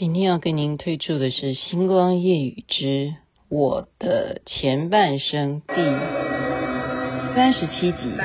今天要跟您推出的是《星光夜雨之我的前半生》第三十七集。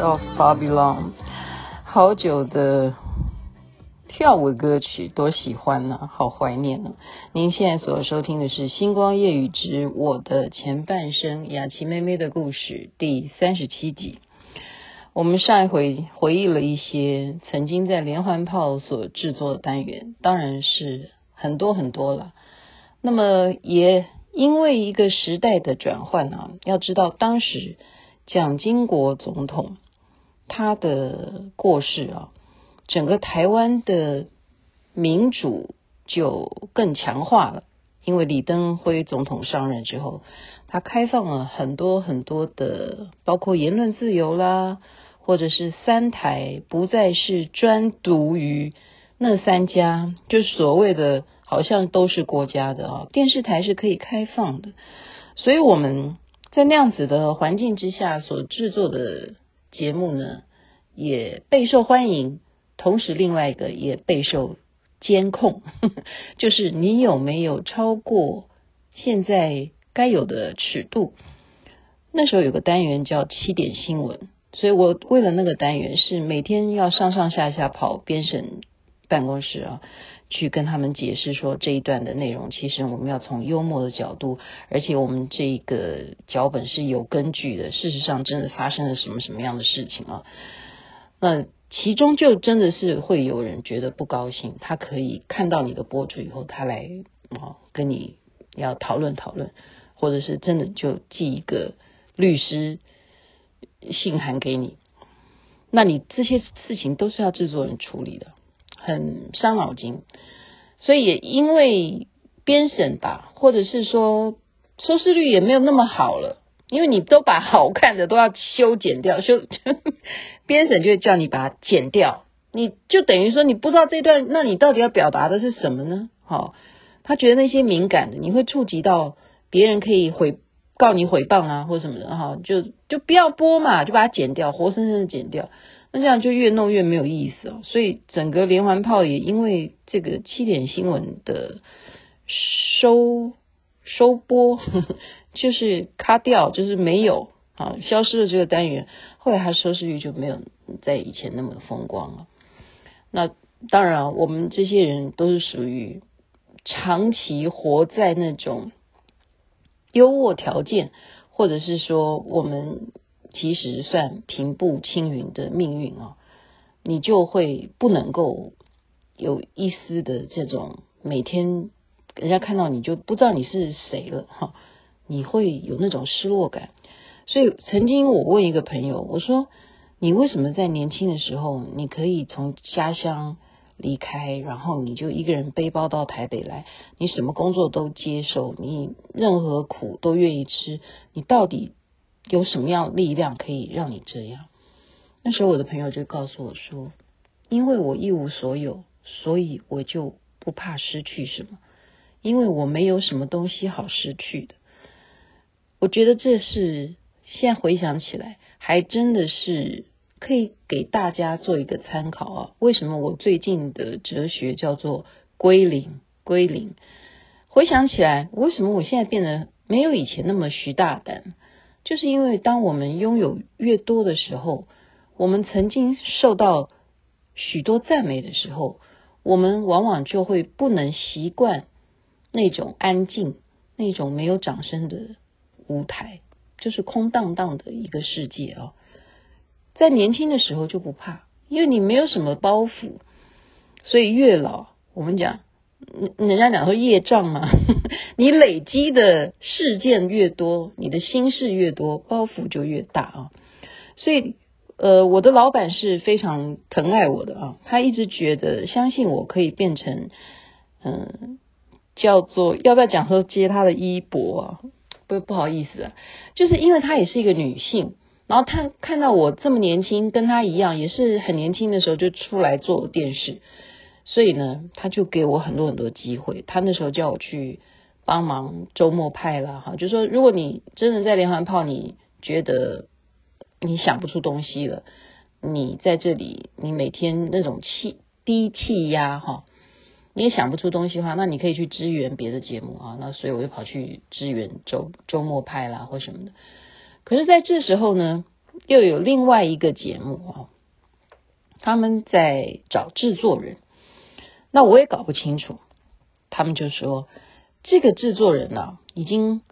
Of Babylon，好久的跳舞歌曲，多喜欢呢、好怀念呢、您现在所收听的是《星光夜雨之我的前半生》雅琪妹妹的故事第三十七集。我们上一回回忆了一些曾经在连环炮所制作的单元，当然是很多很多了。那么也因为一个时代的转换啊，要知道当时。蒋经国总统他的过世啊，整个台湾的民主就更强化了。因为李登辉总统上任之后，他开放了很多很多的，包括言论自由啦，或者是三台不再是专独于那三家，就所谓的好像都是国家的啊，电视台是可以开放的，所以我们。在那样子的环境之下所制作的节目呢，也备受欢迎。同时，另外一个也备受监控，就是你有没有超过现在该有的尺度？那时候有个单元叫七点新闻，所以我为了那个单元是每天要上上下下跑编审办公室啊。去跟他们解释说，这一段的内容，其实我们要从幽默的角度，而且我们这个脚本是有根据的。事实上，真的发生了什么什么样的事情啊？那其中就真的是会有人觉得不高兴，他可以看到你的播出以后，他来啊跟你要讨论讨论，或者是真的就寄一个律师信函给你。那你这些事情都是要制作人处理的。很伤脑筋，所以也因为编审吧，或者是说收视率也没有那么好了，因为你都把好看的都要修剪掉，修 编审就会叫你把它剪掉，你就等于说你不知道这段，那你到底要表达的是什么呢？好，他觉得那些敏感的，你会触及到别人可以回告你诽谤啊，或什么的哈，就就不要播嘛，就把它剪掉，活生生的剪掉。那这样就越弄越没有意思哦，所以整个连环炮也因为这个七点新闻的收收播，呵 呵就是卡掉，就是没有啊，消失了这个单元，后来它收视率就没有在以前那么风光了。那当然，我们这些人都是属于长期活在那种优渥条件，或者是说我们。其实算平步青云的命运啊，你就会不能够有一丝的这种每天人家看到你就不知道你是谁了哈，你会有那种失落感。所以曾经我问一个朋友，我说你为什么在年轻的时候你可以从家乡离开，然后你就一个人背包到台北来，你什么工作都接受，你任何苦都愿意吃，你到底？有什么样力量可以让你这样？那时候我的朋友就告诉我说：“因为我一无所有，所以我就不怕失去什么，因为我没有什么东西好失去的。”我觉得这是现在回想起来，还真的是可以给大家做一个参考啊。为什么我最近的哲学叫做归零？归零。回想起来，为什么我现在变得没有以前那么徐大胆？就是因为当我们拥有越多的时候，我们曾经受到许多赞美的时候，我们往往就会不能习惯那种安静、那种没有掌声的舞台，就是空荡荡的一个世界啊。在年轻的时候就不怕，因为你没有什么包袱，所以越老，我们讲。人家讲说业障嘛，你累积的事件越多，你的心事越多，包袱就越大啊。所以呃，我的老板是非常疼爱我的啊，他一直觉得相信我可以变成，嗯、叫做要不要讲说接他的衣钵啊？不不好意思啊，就是因为她也是一个女性，然后她看到我这么年轻，跟她一样也是很年轻的时候就出来做电视，所以呢，他就给我很多很多机会。他那时候叫我去帮忙周末派啦，哈，就说如果你真的在连环炮，你觉得。你想不出东西了，你在这里，你每天那种气低气压哈，你也想不出东西的话，那你可以去支援别的节目啊。那所以我就跑去支援周周末派啦或什么的。可是在这时候呢，又有另外一个节目啊，他们在找制作人，那我也搞不清楚。他们就说这个制作人呢，已经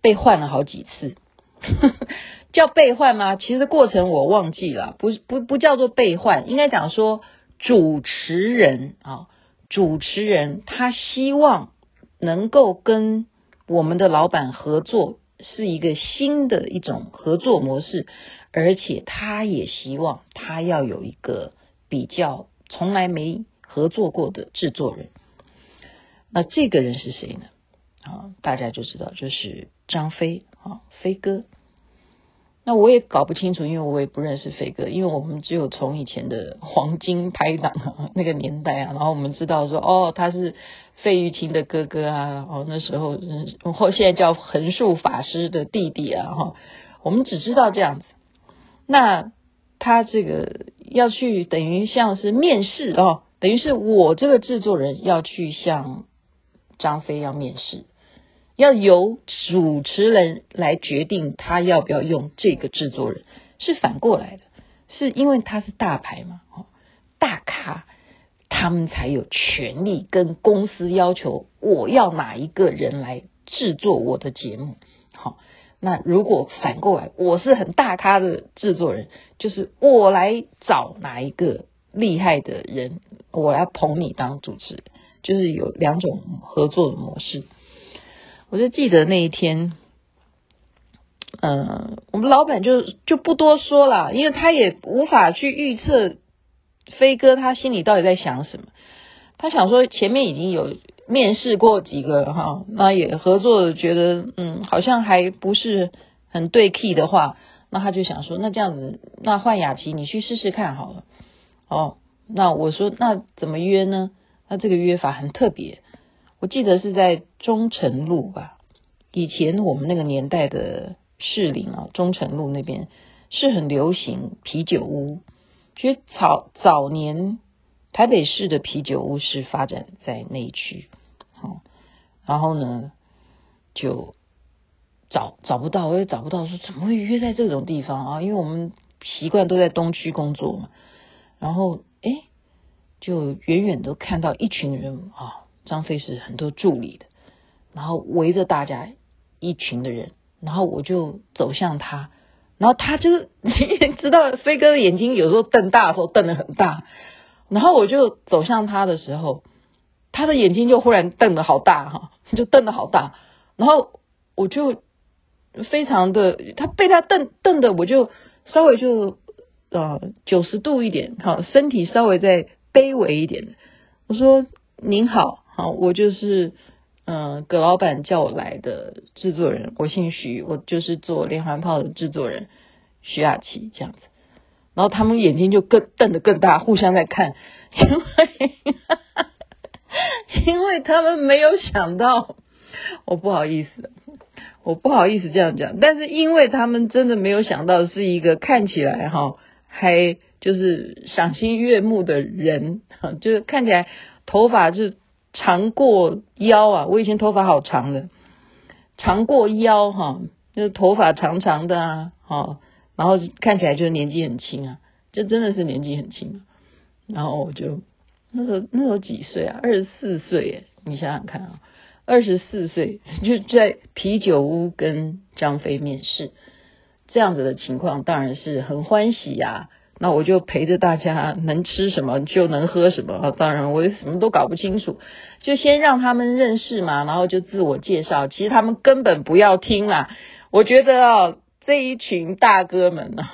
被换了好几次。叫被换吗？其实过程我忘记了，不不不叫做被换，应该讲说主持人啊，主持人他希望能够跟我们的老板合作，是一个新的一种合作模式，而且他也希望他要有一个比较从来没合作过的制作人。那这个人是谁呢？啊，大家就知道就是张飞啊，飞哥。那我也搞不清楚，因为我也不认识飞哥，因为我们只有从以前的黄金拍档那个年代啊，然后我们知道说，哦，他是费玉清的哥哥啊，然后那时候，后现在叫横竖法师的弟弟啊，哈，我们只知道这样子。那他这个要去，等于像是面试哦，等于是我这个制作人要去向张飞要面试。要由主持人来决定他要不要用这个制作人，是反过来的，是因为他是大牌嘛，大咖，他们才有权利跟公司要求我要哪一个人来制作我的节目。好，那如果反过来，我是很大咖的制作人，就是我来找哪一个厉害的人，我来捧你当主持，就是有两种合作的模式。我就记得那一天，嗯，我们老板就就不多说了，因为他也无法去预测飞哥他心里到底在想什么。他想说前面已经有面试过几个哈，那也合作，觉得嗯好像还不是很对 key 的话，那他就想说那这样子，那换雅琪你去试试看好了。哦，那我说那怎么约呢？那这个约法很特别。我记得是在忠诚路吧，以前我们那个年代的士林啊，忠诚路那边是很流行啤酒屋。其实早早年台北市的啤酒屋是发展在那一区，好，然后呢就找找不到，我也找不到，说怎么会约在这种地方啊？因为我们习惯都在东区工作嘛，然后哎，就远远都看到一群人啊。张飞是很多助理的，然后围着大家一群的人，然后我就走向他，然后他就你 也知道飞哥的眼睛有时候瞪大的时候瞪得很大，然后我就走向他的时候，他的眼睛就忽然瞪得好大哈，就瞪得好大，然后我就非常的他被他瞪瞪的，我就稍微就呃九十度一点哈，身体稍微再卑微一点，我说您好。好，我就是嗯，葛老板叫我来的制作人，我姓徐，我就是做连环炮的制作人徐雅琪这样子。然后他们眼睛就更瞪得更大，互相在看，因为因为他们没有想到，我不好意思，我不好意思这样讲，但是因为他们真的没有想到是一个看起来哈还就是赏心悦目的人，就是看起来头发是。长过腰啊！我以前头发好长的，长过腰哈，就是头发长长的啊，哈，然后看起来就年纪很轻啊，就真的是年纪很轻。然后我就那时候那时候几岁啊？二十四岁！你想想看啊，二十四岁就在啤酒屋跟张飞面试，这样子的情况当然是很欢喜呀。那我就陪着大家，能吃什么就能喝什么！当然我也什么都搞不清楚，就先让他们认识嘛，然后就自我介绍。其实他们根本不要听啦，我觉得哦，这一群大哥们呢，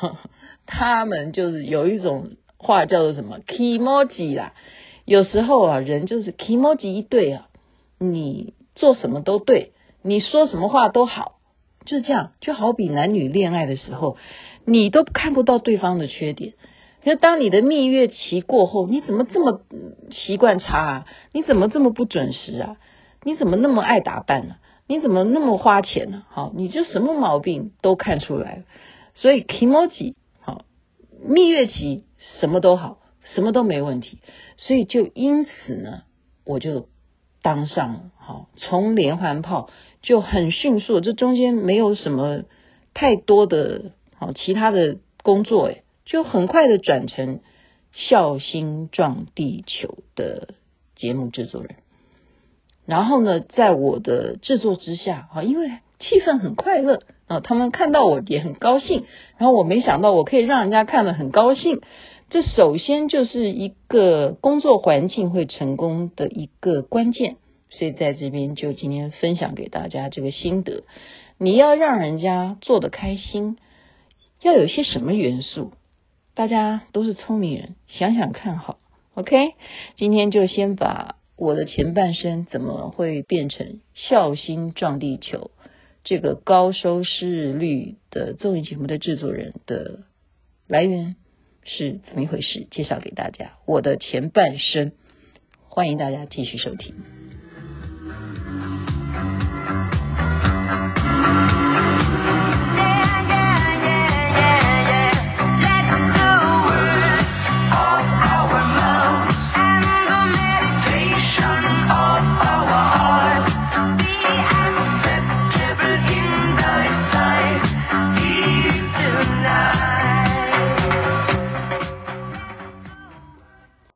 他们就是有一种话叫做什么 kimoji 啦。有时候啊，人就是 kimoji 一对啊，你做什么都对，你说什么话都好，就这样。就好比男女恋爱的时候，你都看不到对方的缺点。就当你的蜜月期过后，你怎么这么习惯差啊？你怎么这么不准时啊？你怎么那么爱打扮呢、你怎么那么花钱呢、好，你就什么毛病都看出来了。所以 kimoji 好，蜜月期什么都好，什么都没问题。所以就因此呢，我就当上了。好，从连环炮就很迅速，这中间没有什么太多的好其他的工作诶就很快的转成孝心撞地球的节目制作人，然后呢，在我的制作之下啊，因为气氛很快乐啊，他们看到我也很高兴，然后我没想到我可以让人家看得很高兴，这首先就是一个工作环境会成功的一个关键，所以在这边就今天分享给大家这个心得，你要让人家做得开心，要有些什么元素？大家都是聪明人，想想看好，OK？今天就先把我的前半生怎么会变成孝心撞地球这个高收视率的综艺节目的制作人的来源是怎么一回事，介绍给大家。我的前半生，欢迎大家继续收听。